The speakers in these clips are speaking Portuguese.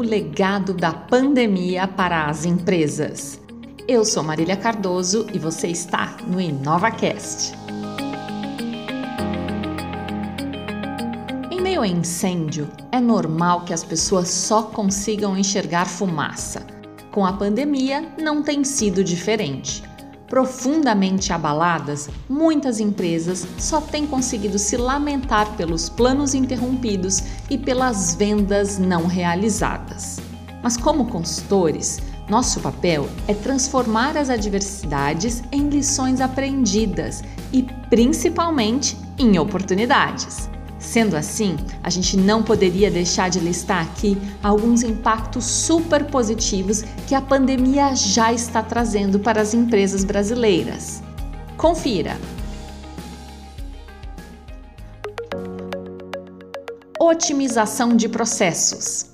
o legado da pandemia para as empresas. Eu sou Marília Cardoso e você está no InovaCast. Em meio a incêndio, é normal que as pessoas só consigam enxergar fumaça. Com a pandemia, não tem sido diferente. Profundamente abaladas, muitas empresas só têm conseguido se lamentar pelos planos interrompidos e pelas vendas não realizadas. Mas, como consultores, nosso papel é transformar as adversidades em lições aprendidas e, principalmente, em oportunidades. Sendo assim, a gente não poderia deixar de listar aqui alguns impactos super positivos que a pandemia já está trazendo para as empresas brasileiras. Confira! Otimização de processos.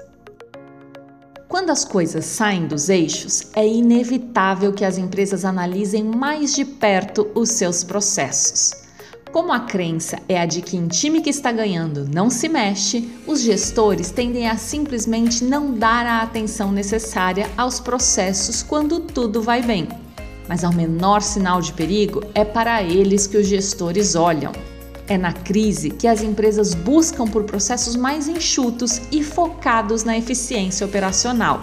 Quando as coisas saem dos eixos, é inevitável que as empresas analisem mais de perto os seus processos. Como a crença é a de que em time que está ganhando não se mexe, os gestores tendem a simplesmente não dar a atenção necessária aos processos quando tudo vai bem. Mas ao menor sinal de perigo, é para eles que os gestores olham. É na crise que as empresas buscam por processos mais enxutos e focados na eficiência operacional.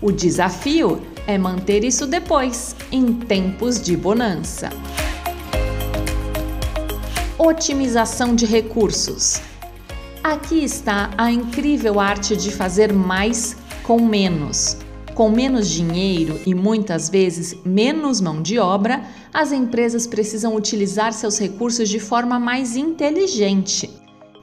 O desafio é manter isso depois, em tempos de bonança. Otimização de recursos. Aqui está a incrível arte de fazer mais com menos. Com menos dinheiro e muitas vezes menos mão de obra, as empresas precisam utilizar seus recursos de forma mais inteligente.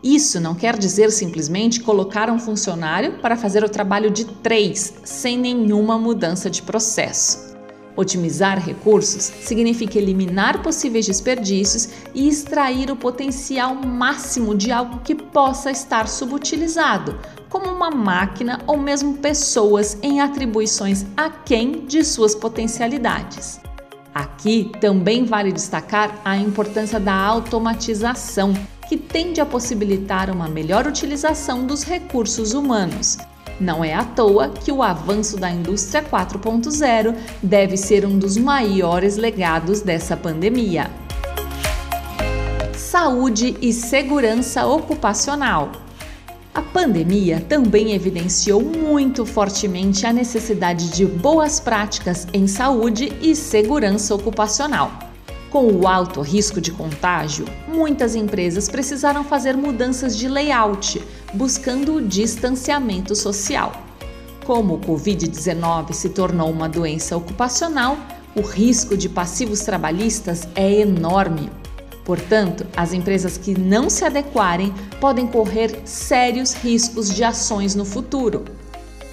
Isso não quer dizer simplesmente colocar um funcionário para fazer o trabalho de três, sem nenhuma mudança de processo. Otimizar recursos significa eliminar possíveis desperdícios e extrair o potencial máximo de algo que possa estar subutilizado, como uma máquina ou mesmo pessoas em atribuições aquém de suas potencialidades. Aqui também vale destacar a importância da automatização, que tende a possibilitar uma melhor utilização dos recursos humanos não é à toa que o avanço da indústria 4.0 deve ser um dos maiores legados dessa pandemia. Saúde e segurança ocupacional. A pandemia também evidenciou muito fortemente a necessidade de boas práticas em saúde e segurança ocupacional. Com o alto risco de contágio, muitas empresas precisaram fazer mudanças de layout, buscando o distanciamento social. Como o Covid-19 se tornou uma doença ocupacional, o risco de passivos trabalhistas é enorme. Portanto, as empresas que não se adequarem podem correr sérios riscos de ações no futuro.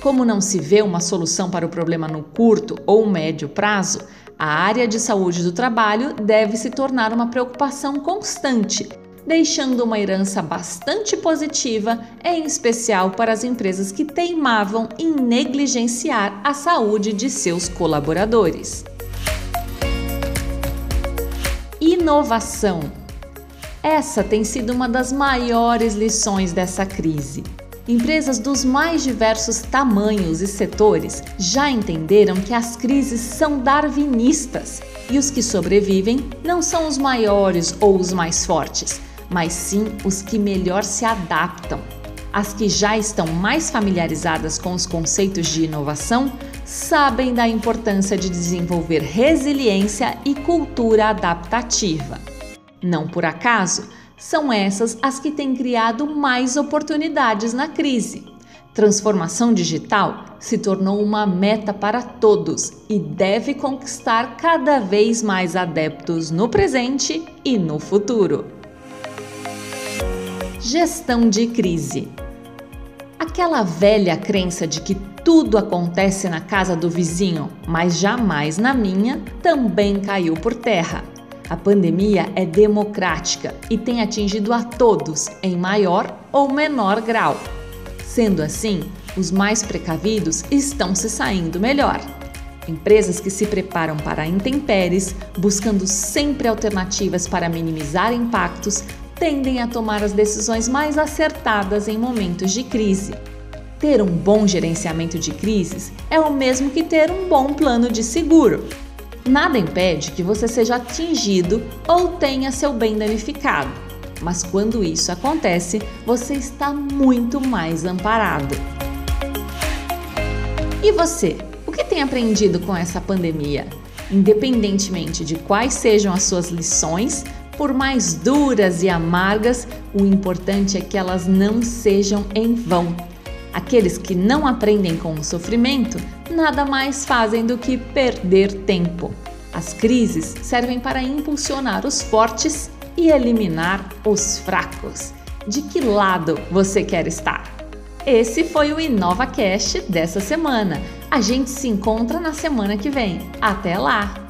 Como não se vê uma solução para o problema no curto ou médio prazo, a área de saúde do trabalho deve se tornar uma preocupação constante, deixando uma herança bastante positiva, em especial para as empresas que teimavam em negligenciar a saúde de seus colaboradores. Inovação. Essa tem sido uma das maiores lições dessa crise. Empresas dos mais diversos tamanhos e setores já entenderam que as crises são darwinistas e os que sobrevivem não são os maiores ou os mais fortes, mas sim os que melhor se adaptam. As que já estão mais familiarizadas com os conceitos de inovação sabem da importância de desenvolver resiliência e cultura adaptativa. Não por acaso, são essas as que têm criado mais oportunidades na crise. Transformação digital se tornou uma meta para todos e deve conquistar cada vez mais adeptos no presente e no futuro. Gestão de crise. Aquela velha crença de que tudo acontece na casa do vizinho, mas jamais na minha, também caiu por terra. A pandemia é democrática e tem atingido a todos em maior ou menor grau. Sendo assim, os mais precavidos estão se saindo melhor. Empresas que se preparam para intempéries, buscando sempre alternativas para minimizar impactos, tendem a tomar as decisões mais acertadas em momentos de crise. Ter um bom gerenciamento de crises é o mesmo que ter um bom plano de seguro. Nada impede que você seja atingido ou tenha seu bem danificado, mas quando isso acontece, você está muito mais amparado. E você, o que tem aprendido com essa pandemia? Independentemente de quais sejam as suas lições, por mais duras e amargas, o importante é que elas não sejam em vão Aqueles que não aprendem com o sofrimento nada mais fazem do que perder tempo. As crises servem para impulsionar os fortes e eliminar os fracos. De que lado você quer estar? Esse foi o InovaCast dessa semana. A gente se encontra na semana que vem. Até lá!